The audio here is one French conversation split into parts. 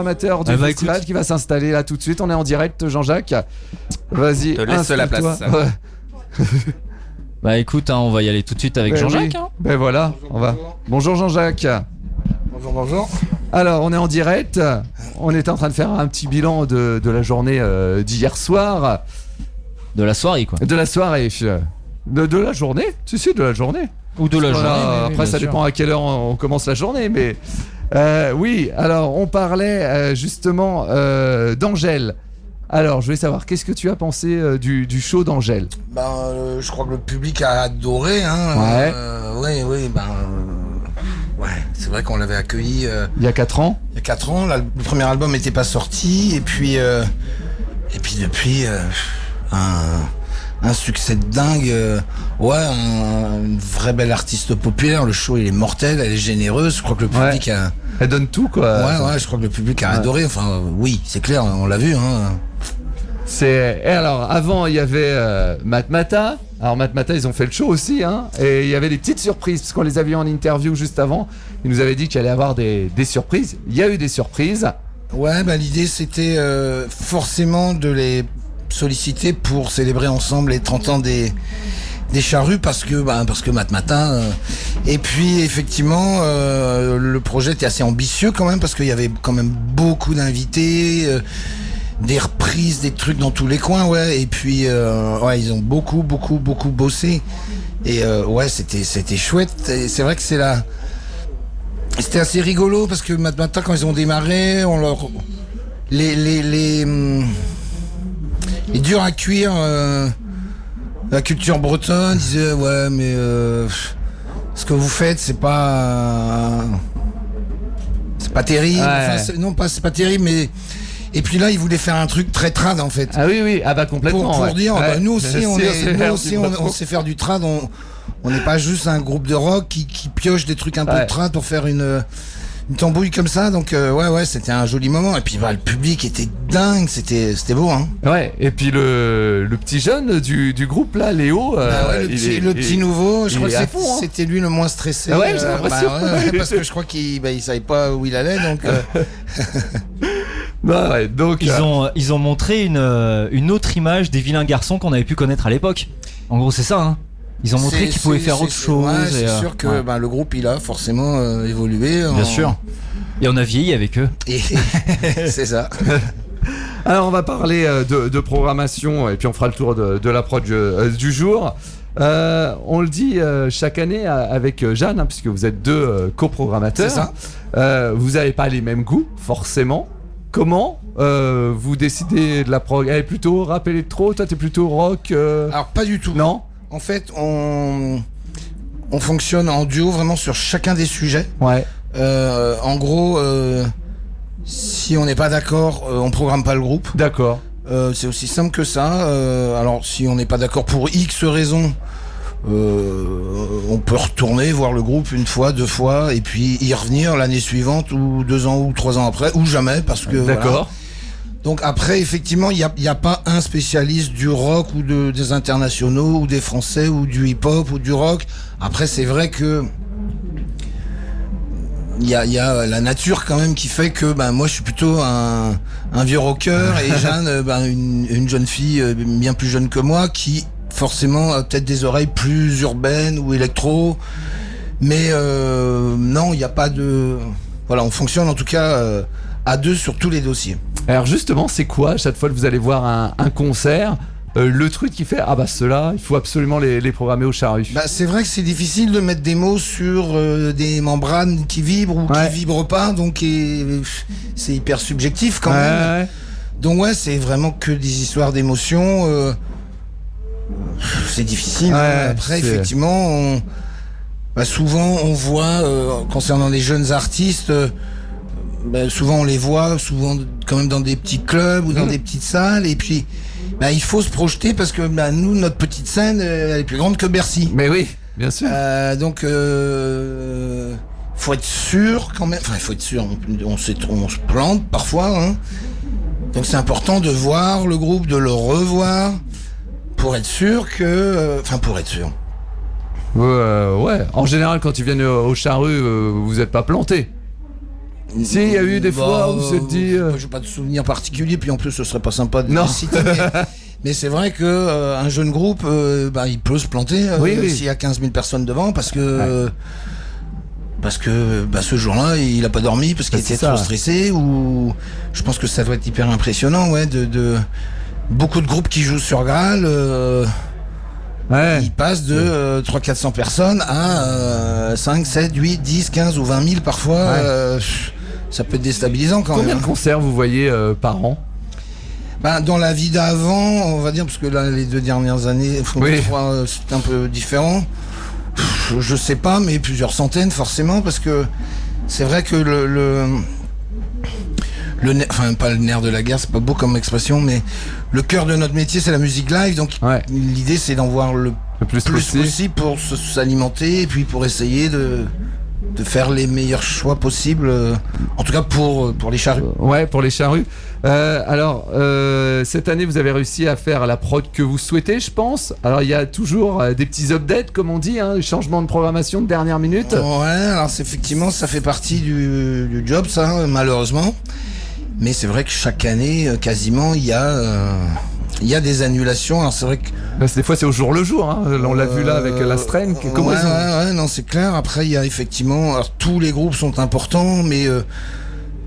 amateur du Ah bah, festival écoute. qui va s'installer là tout de suite. On est en direct, Jean-Jacques. Vas-y, Te laisse la place. Ouais. Bah écoute, hein, on va y aller tout de suite avec Ben Jean-Jacques. oui. hein. Ben voilà, on va. Bonjour Jean-Jacques. Bonjour, bonjour. Alors, on est en direct. On est en train de faire un petit bilan de, de la journée euh, d'hier soir, De la soirée quoi. de la soirée. De, de la journée Si, si, de la journée. Ou de la Voilà, journée. mais après, ça sûr. dépend à quelle heure on on commence la journée, mais euh, oui. Alors, on parlait euh, justement euh, d'Angèle. Alors, je voulais savoir, qu'est-ce que tu as pensé euh, du, du show d'Angèle? Ben, euh, je crois que le public a adoré. Hein. Ouais. Oui, oui, ben. ouais, c'est vrai qu'on l'avait accueilli euh, Il y a 4 ans il y a 4 ans. Là, le premier album n'était pas sorti. Et puis, euh, et puis depuis, euh, un, un succès de dingue. euh, ouais, un- une vraie belle artiste populaire. Le show, il est mortel, elle est généreuse. Je crois que le Ouais. public a. Elle donne tout, quoi. Ouais, ouais, je crois que le public a Ouais. adoré. Enfin, oui, c'est clair, on l'a vu. Hein. C'est et alors avant il y avait euh, Matmata. Alors Matmata ils ont fait le show aussi hein. Et il y avait des petites surprises parce qu'on les a vus en interview juste avant. Ils nous avaient dit qu'il allait y avoir des, des surprises. Il y a eu des surprises. Ouais, bah, l'idée c'était euh, forcément de les solliciter pour célébrer ensemble les 30 ans des des charrues parce que bah, parce que mat matin euh, et puis effectivement euh, le projet était assez ambitieux quand même parce qu'il y avait quand même beaucoup d'invités euh, des reprises des trucs dans tous les coins ouais et puis ouais ils ont beaucoup beaucoup beaucoup bossé. Et ouais c'était c'était chouette. Et c'est vrai que c'est la c'était assez rigolo parce que mat matin quand ils ont démarré on leur les les les, hum, les durs à cuire euh, la culture bretonne disait ouais mais euh, ce que vous faites c'est pas c'est pas terrible Ouais. Enfin, non pas c'est pas terrible mais et puis là ils voulaient faire un truc très trad en fait Ah oui oui ah bah complètement. pour, pour ouais. dire Ouais. bah, nous aussi Si, on, est, sait nous faire aussi du on, sait faire du trad on on n'est pas juste un groupe de rock qui, qui pioche des trucs un peu de trad pour faire une une tambouille comme ça donc euh, ouais ouais c'était un joli moment et puis bah, le public était dingue c'était c'était beau hein Ouais et puis le, le petit jeune du, du groupe là Léo. euh, Bah ouais, le il petit, est- le il- petit nouveau, je crois que c'est- hein. c'était lui le moins stressé. Ah ouais, j'ai euh, l'impression. bah ouais, parce que je crois qu'il bah, il savait pas où il allait, donc. euh, Bah ouais, donc Ils euh, ont, ils ont montré une, une autre image des vilains garçons qu'on avait pu connaître à l'époque. En gros, c'est ça. Hein. Ils ont montré qu'ils pouvaient faire autre chose. Ouais, et, c'est euh, sûr que ouais. bah, le groupe il a forcément euh, évolué. en- Bien sûr. Et on a vieilli avec eux. C'est ça. Alors on va parler euh, de, de programmation et puis on fera le tour de, de la prod du, du jour. Euh, on le dit euh, chaque année avec Jeanne, hein, puisque vous êtes deux euh, coprogrammateurs. C'est ça. Euh, vous n'avez pas les mêmes goûts, forcément. Comment euh, vous décidez de la prog Elle est plutôt rap électro, toi t'es plutôt rock euh, Alors pas du tout. Non En fait, on on fonctionne en duo vraiment sur chacun des sujets. Ouais. Euh, en gros, euh, si on n'est pas d'accord, euh, on programme pas le groupe. D'accord. Euh, c'est aussi simple que ça. Alors, si on n'est pas d'accord pour X raisons, on peut retourner voir le groupe une fois, deux fois, et puis y revenir l'année suivante, ou deux ans, ou trois ans après, ou jamais, parce que. voilà. Donc après, effectivement, il n'y a, pas un spécialiste du rock ou de, des internationaux ou des français ou du hip-hop ou du rock. Après, c'est vrai que il y a, il y a la nature quand même qui fait que ben moi je suis plutôt un, un vieux rocker et Jeanne euh, ben, une, une jeune fille euh, bien plus jeune que moi qui forcément a peut-être des oreilles plus urbaines ou électro. Mais euh, non, il n'y a pas de... Voilà, on fonctionne en tout cas à deux sur tous les dossiers. Alors justement, c'est quoi à chaque fois que vous allez voir un, un concert euh, le truc qui fait ah bah ceux-là il faut absolument les, les programmer au charru. Bah, c'est vrai que c'est difficile de mettre des mots sur euh, des membranes qui vibrent ou Ouais. qui vibrent pas, donc c'est hyper subjectif quand Ouais, même. ouais. Donc ouais, c'est vraiment que des histoires d'émotions. euh, c'est difficile. Hein. Après, effectivement, on, bah, souvent on voit concernant les jeunes artistes. Bah, souvent on les voit, souvent quand même dans des petits clubs ou dans Mm. des petites salles, et puis bah, il faut se projeter parce que bah, nous, notre petite scène, euh, elle est plus grande que Bercy. Mais oui, bien sûr. Euh, donc, euh, faut être sûr quand même. Enfin, il faut être sûr. On, on, s'est- on se plante parfois. Hein. Donc, c'est important de voir le groupe, de le revoir pour être sûr que. euh, Enfin, pour être sûr. Ouais, en général, quand ils viennent au, au charru, euh, vous êtes pas planté. Si, il y a eu des fois où vous êtes dit, euh, Je n'ai pas de souvenir particulier, puis en plus, ce serait pas sympa de Non. citer. mais mais c'est vrai que euh, un jeune groupe, euh, bah, il peut se planter euh, Oui, oui. s'il y a 15 000 personnes devant, parce que. euh, parce que bah, ce jour-là, il a pas dormi parce qu'il Bah, était ça. trop stressé ou je pense que ça doit être hyper impressionnant, ouais, de, de beaucoup de groupes qui jouent sur Graal. euh, ouais. ils passent de 300-400 personnes à euh, 5, 7, 8, 10, 15 ou 20 000 parfois. Ouais. euh, ça peut être déstabilisant quand Combien même. de hein. concerts vous voyez euh, par an Ben, dans la vie d'avant, on va dire, parce que là, les deux dernières années, Oui. je euh, c'est un peu différent. Pff, Je sais pas, mais plusieurs centaines forcément, parce que c'est vrai que le, le, le ner- enfin pas le nerf de la guerre, c'est pas beau comme expression, mais le cœur de notre métier, c'est la musique live, donc Ouais. l'idée, c'est d'en voir le Le plus, plus possible. possible pour s'alimenter et puis pour essayer de, de faire les meilleurs choix possibles, euh, en tout cas pour, pour les charrues. Ouais, pour les charrues. Euh, alors, euh, cette année, vous avez réussi à faire la prod que vous souhaitez, je pense. Alors, il y a toujours euh, des petits updates, comme on dit, hein, des changements de programmation de dernière minute. Ouais, alors effectivement, ça fait partie du, du job, ça, malheureusement. Mais c'est vrai que chaque année, euh, quasiment, il y a, euh, il y a des annulations. Alors c'est vrai que Des fois, c'est au jour le jour. Hein. On l'a vu là avec Euh, la Strain. Comment ouais, ils ont- ouais, ouais, non, c'est clair. Après, il y a effectivement, alors tous les groupes sont importants, mais euh,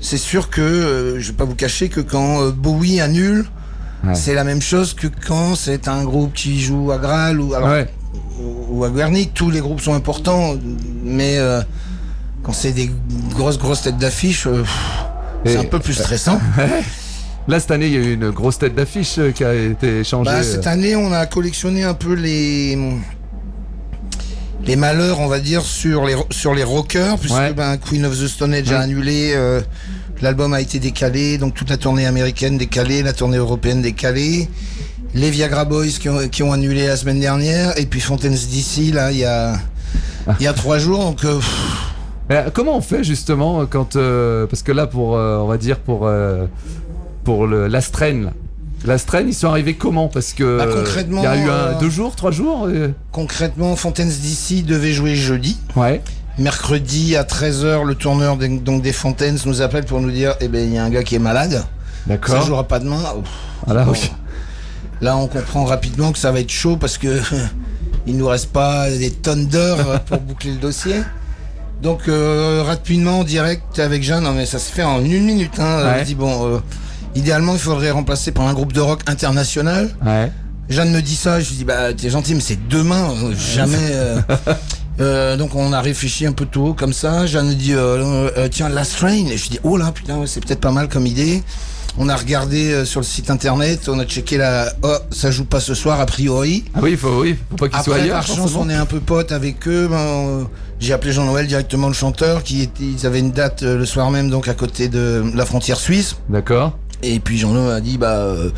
c'est sûr que euh, je vais pas vous cacher que quand euh, Bowie annule, Ouais. c'est la même chose que quand c'est un groupe qui joue à Graal ou alors Ouais. ou à Guernic, tous les groupes sont importants, mais euh, quand c'est des grosses grosses têtes d'affiche, euh, c'est un peu plus stressant. Là, cette année, il y a eu une grosse tête d'affiche euh, qui a été changée. Bah, cette année, on a collectionné un peu les les malheurs, on va dire, sur les sur les rockers, puisque Ouais. ben, Queen of the Stone Age a annulé, euh, l'album a été décalé, donc toute la tournée américaine décalée, la tournée européenne décalée. Les Viagra Boys qui ont, qui ont annulé la semaine dernière, et puis Fontaines DC, là, il y a, il y a trois jours, donc euh, Euh, comment on fait justement quand euh, parce que là pour euh, on va dire pour euh, pour le la Strain là. La ils sont arrivés comment? Parce que Bah, concrètement, il y a eu un euh, deux jours, trois jours. euh, concrètement, Fontaines DC devait jouer jeudi. Ouais. Mercredi à 13h, le tourneur des, donc des Fontaines nous appelle pour nous dire eh ben il y a un gars qui est malade, ça D'accord. jouera pas demain. Bon. ok. Là, on comprend rapidement que ça va être chaud parce que il nous reste pas des tonnes d'heures pour boucler le dossier. Donc euh, rapidement en direct avec Jeanne, non mais ça se fait en une minute. Hein, Ouais. On dit bon, euh, idéalement il faudrait remplacer par un groupe de rock international. Ouais. Jeanne me dit ça, je lui dis bah t'es gentil mais c'est demain, euh, jamais. euh. Euh, donc on a réfléchi un peu tôt comme ça. Jeanne me dit tiens Last Train et je dis oh là putain ouais, c'est peut-être pas mal comme idée. On a regardé sur le site internet, on a checké la oh ça joue pas ce soir a priori. Ah oui, il faut oui, faut pas qu'ils soient Après ailleurs. par chance on est un peu potes avec eux. Ben, j'ai appelé Jean-Noël directement le chanteur qui était, ils avaient une date le soir même donc à côté de la frontière suisse. D'accord. Et puis Jean-Noël a dit bah euh,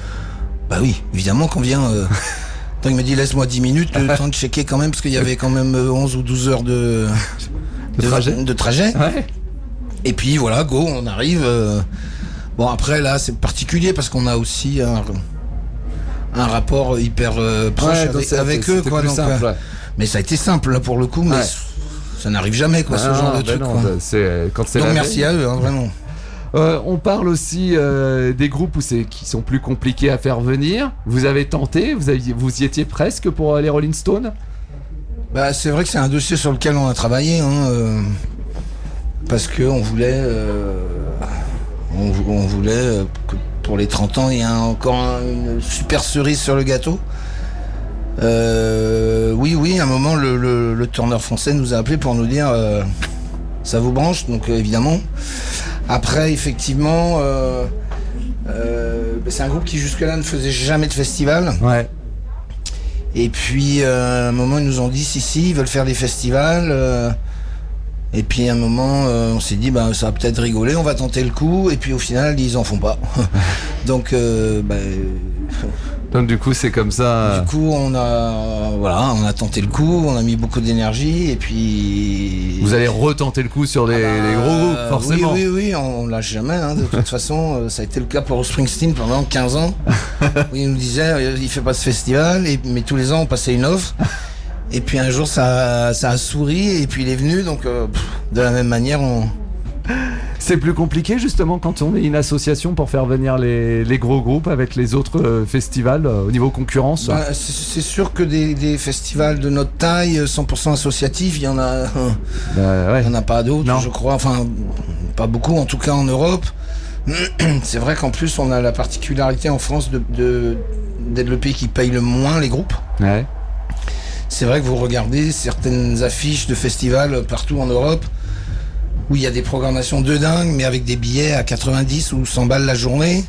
bah oui évidemment qu'on vient. euh. Donc il m'a dit laisse-moi 10 minutes le temps de checker quand même parce qu'il y avait quand même euh, 11 ou 12 heures de, De trajet. de trajet. Ouais. Et puis voilà go on arrive. euh. Bon après là c'est particulier parce qu'on a aussi un, un rapport hyper euh, proche Ouais, avec, eux quoi. donc, simple, euh, ouais. mais ça a été simple là, pour le coup mais ça n'arrive jamais quoi ce Ah, genre de ben truc. non, quoi. c'est quand c'est Donc la merci à eux hein, vraiment. Euh, on parle aussi euh, des groupes qui sont plus compliqués à faire venir. Vous avez tenté, vous y étiez presque pour euh, les Rolling Stones? Bah, c'est vrai que c'est un dossier sur lequel on a travaillé, hein, euh, parce que on voulait, on, vou- on voulait que pour les 30 ans, il y a encore un- une super cerise sur le gâteau. Oui, oui, à un moment, le, le, le tourneur français nous a appelé pour nous dire, ça vous branche, donc évidemment. Après, effectivement, euh, euh, bah, c'est un groupe qui jusque-là ne faisait jamais de festival. Ouais. Et puis, euh, à un moment, ils nous ont dit si, si, ils veulent faire des festivals. euh, et puis, à un moment, euh, on s'est dit, bah, ça va peut-être rigoler, on va tenter le coup. Et puis, au final, ils en font pas. Donc, euh, bah, Donc du coup c'est comme ça. du coup, on a, voilà, on a tenté le coup, on a mis beaucoup d'énergie. Et puis. Vous allez retenter le coup sur les, les gros groupes forcément. Oui, oui, oui, on, on lâche jamais. hein. De toute façon, euh, ça a été le cas pour Springsteen pendant 15 ans. Il nous disait, euh, il fait pas ce festival, et, mais tous les ans, on passait une offre. Et puis un jour, ça, ça a souri, et puis il est venu. Donc, euh, pff, de la même manière, on, C'est plus compliqué justement quand on est une association pour faire venir les, les gros groupes avec les autres euh, festivals euh, au niveau concurrence. Bah, c'est sûr que des, des festivals de notre taille, euh, 100% associatifs, il y en a, Bah, ouais. il y en a pas d'autres, je crois. Enfin, pas beaucoup, en tout cas en Europe. C'est vrai qu'en plus, on a la particularité en France de, de- d'être le pays qui paye le moins les groupes. Ouais. C'est vrai que vous regardez certaines affiches de festivals partout en Europe où il y a des programmations de dingue, mais avec des billets à 90 ou 100 balles la journée.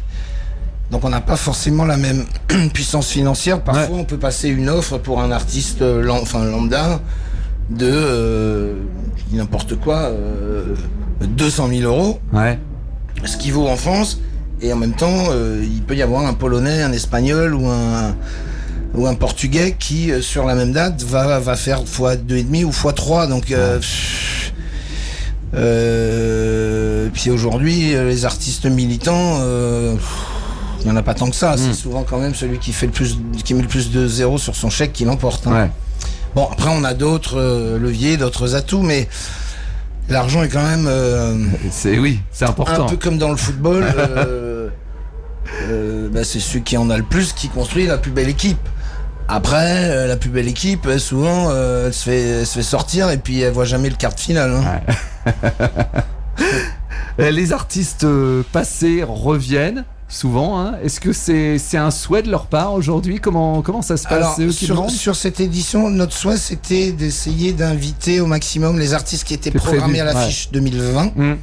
Donc on n'a pas forcément la même puissance financière. Parfois, on peut passer une offre pour un artiste euh, lam- enfin, lambda de euh, n'importe quoi, euh, 200 000 euros, Ouais. ce qui vaut en France. Et en même temps, euh, il peut y avoir un Polonais, un Espagnol ou un ou un Portugais qui, euh, sur la même date, va, va faire fois deux et demi ou fois 3 Donc, euh, pff, euh, puis aujourd'hui, euh, les artistes militants, euh, il n'y en a pas tant que ça. C'est souvent quand même celui qui fait le plus, qui met le plus de zéros sur son chèque qui l'emporte. hein. Ouais. Bon, après, on a d'autres euh, leviers, d'autres atouts, mais l'argent est quand même euh, C'est oui, c'est un important. peu comme dans le football. euh, euh, bah, c'est celui qui en a le plus qui construit la plus belle équipe. Après, euh, la plus belle équipe, euh, souvent, euh, elle, se fait, elle se fait sortir et puis elle voit jamais le quart de finale. hein. Euh, Les artistes euh, passés reviennent souvent. hein. Est-ce que c'est un souhait de leur part aujourd'hui? Comment, comment ça se passe? Alors, sur, cette édition, notre souhait, c'était d'essayer d'inviter au maximum les artistes qui étaient programmés prévu, à l'affiche 2020. Hmm.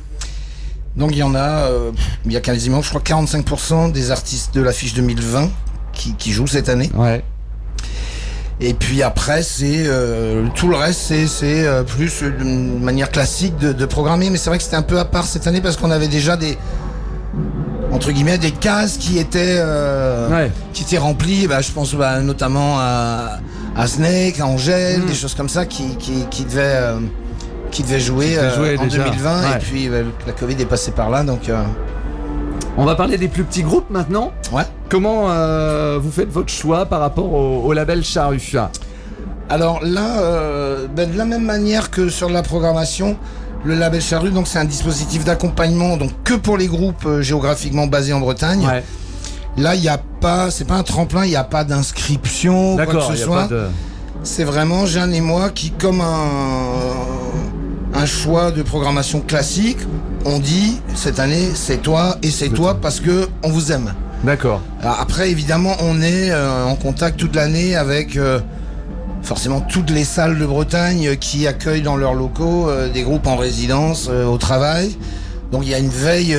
Donc, il y en a, euh, il y a quasiment, je crois, 45% des artistes de l'affiche 2020 qui, qui jouent cette année. Ouais. Et puis après, c'est euh, tout le reste, c'est euh, plus une manière classique de, de programmer. Mais c'est vrai que c'était un peu à part cette année parce qu'on avait déjà des entre guillemets des cases qui étaient euh, Ouais. qui étaient remplies. Bah, je pense bah, notamment à, à Snake, à Angèle, Mm. des choses comme ça qui qui, qui devaient euh, qui devaient jouer, Qui euh, jouer en déjà. 2020. Ouais. Et puis bah, la Covid est passée par là, donc euh, On va parler des plus petits groupes maintenant. ouais. Comment euh, vous faites votre choix par rapport au, au label Charru Alors là, euh, ben, de la même manière que sur la programmation, le label Charrue, donc c'est un dispositif d'accompagnement, donc que pour les groupes euh, géographiquement basés en Bretagne. Ouais. Là, il n'y a pas, c'est pas un tremplin, il n'y a pas d'inscription, quoi que ce soit. de. C'est vraiment Jeanne et moi qui, comme un, un choix de programmation classique, on dit cette année c'est toi et c'est toi parce que on vous aime. D'accord. Après, évidemment, on est euh, en contact toute l'année avec euh, forcément toutes les salles de Bretagne qui accueillent dans leurs locaux euh, des groupes en résidence au travail. Donc il y a une veille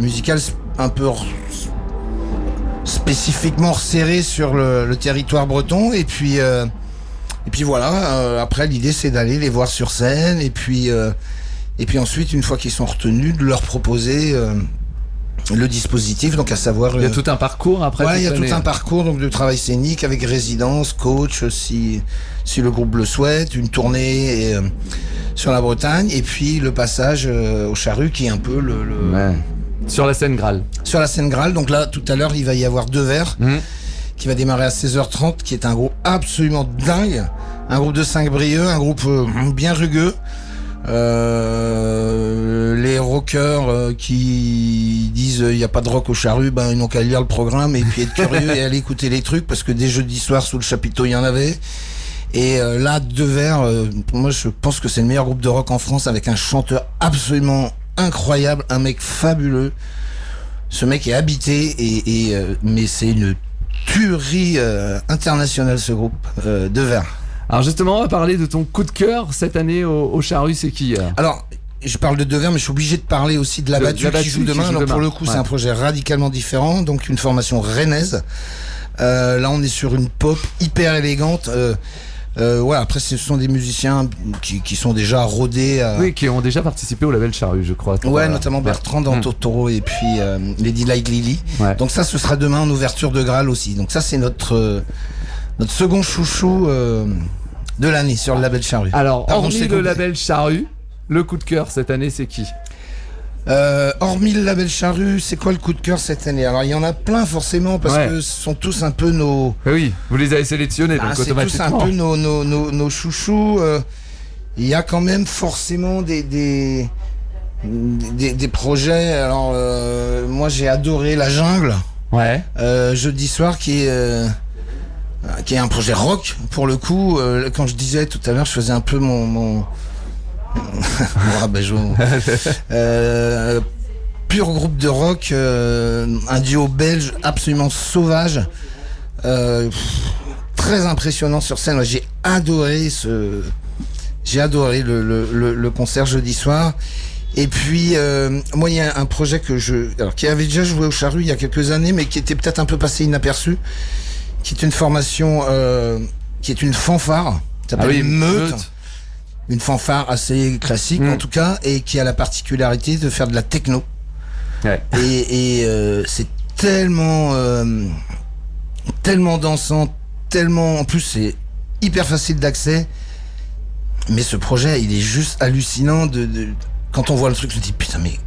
musicale un peu spécifiquement resserrée sur le, le territoire breton. Et puis, et puis voilà, euh, après l'idée c'est d'aller les voir sur scène et puis, euh, et puis ensuite, une fois qu'ils sont retenus, de leur proposer euh, le dispositif, donc à savoir... Il y a euh, tout un parcours après. Ouais, il y a tout un parcours donc de travail scénique avec résidence, coach si si le groupe le souhaite, une tournée euh, sur la Bretagne et puis le passage euh, au Charru qui est un peu le, le- Ouais. Sur la scène Graal. sur la scène Graal. Donc là tout à l'heure il va y avoir deux vers Hmm. qui va démarrer à 16h30 qui est un groupe absolument dingue, un groupe de 5 brieux, un groupe euh, bien rugueux. Euh, les rockers euh, qui disent il n'y a pas de rock au charru, ben ils n'ont qu'à lire le programme et puis être curieux et aller écouter les trucs parce que dès jeudi soir sous le chapiteau il y en avait. Et là deux pour moi je pense que c'est le meilleur groupe de rock en France avec un chanteur absolument incroyable, un mec fabuleux. Ce mec est habité et, mais c'est une tuerie internationale ce groupe de vers. Alors justement, on va parler de ton coup de cœur cette année au, au Charru, c'est qui Alors, je parle de Devers, mais je suis obligé de parler aussi de la battue qui joue demain. Alors pour le coup, Ouais. c'est un projet radicalement différent, donc une formation rennaise. Euh, là, on est sur une pop hyper élégante. Euh, euh, ouais, après, ce sont des musiciens qui, qui sont déjà rodés. Oui, qui ont déjà participé au label Charru, je crois. Ouais, Euh, notamment Bertrand dans Mm. Totoro et puis Lady Like Lily. Ouais. Donc ça, ce sera demain en ouverture de Graal aussi. Donc ça, c'est notre notre second chouchou de l'année sur le label Charru. Alors, Pardon, hormis le label Charru, le coup de cœur cette année, c'est qui? Euh, hormis le label Charru, c'est quoi le coup de cœur cette année? Alors il y en a plein forcément parce Ouais. que ce sont tous un peu nos, Eh Oui, vous les avez sélectionnés, Ah, donc c'est tous un automatiquement. peu nos nos, nos, nos chouchous. euh, Il y a quand même forcément des des, des, des projets. Alors, euh, moi, j'ai adoré La Jungle, Ouais. jeudi soir, qui est, qui est un projet rock, pour le coup. Euh, quand je disais tout à l'heure, je faisais un peu mon... mon... mon euh, pur groupe de rock, euh, un duo belge absolument sauvage. Euh, pff, très impressionnant sur scène. J'ai adoré ce... J'ai adoré le, le, le, le concert jeudi soir. Et puis, euh, moi, il y a un projet que je, alors, qui avait déjà joué au Charru il y a quelques années, mais qui était peut-être un peu passé inaperçu, qui est une formation, euh, qui est une fanfare, ça Ah s'appelle oui, Meute, Meute. une fanfare assez classique Mm. en tout cas, et qui a la particularité de faire de la techno. Ouais. Et, et, euh, c'est tellement, euh, tellement dansant, tellement, en plus c'est hyper facile d'accès. Mais ce projet, il est juste hallucinant. De, de- quand on voit le truc, je me dis putain, mais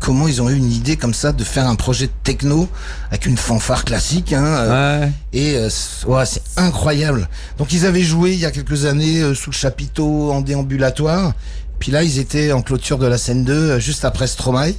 comment ils ont eu une idée comme ça de faire un projet techno avec une fanfare classique hein, euh, Ouais. Et euh, ouais, c'est incroyable. Donc ils avaient joué il y a quelques années euh, sous le chapiteau en déambulatoire. Puis là, ils étaient en clôture de la scène 2, euh, juste après Stromae.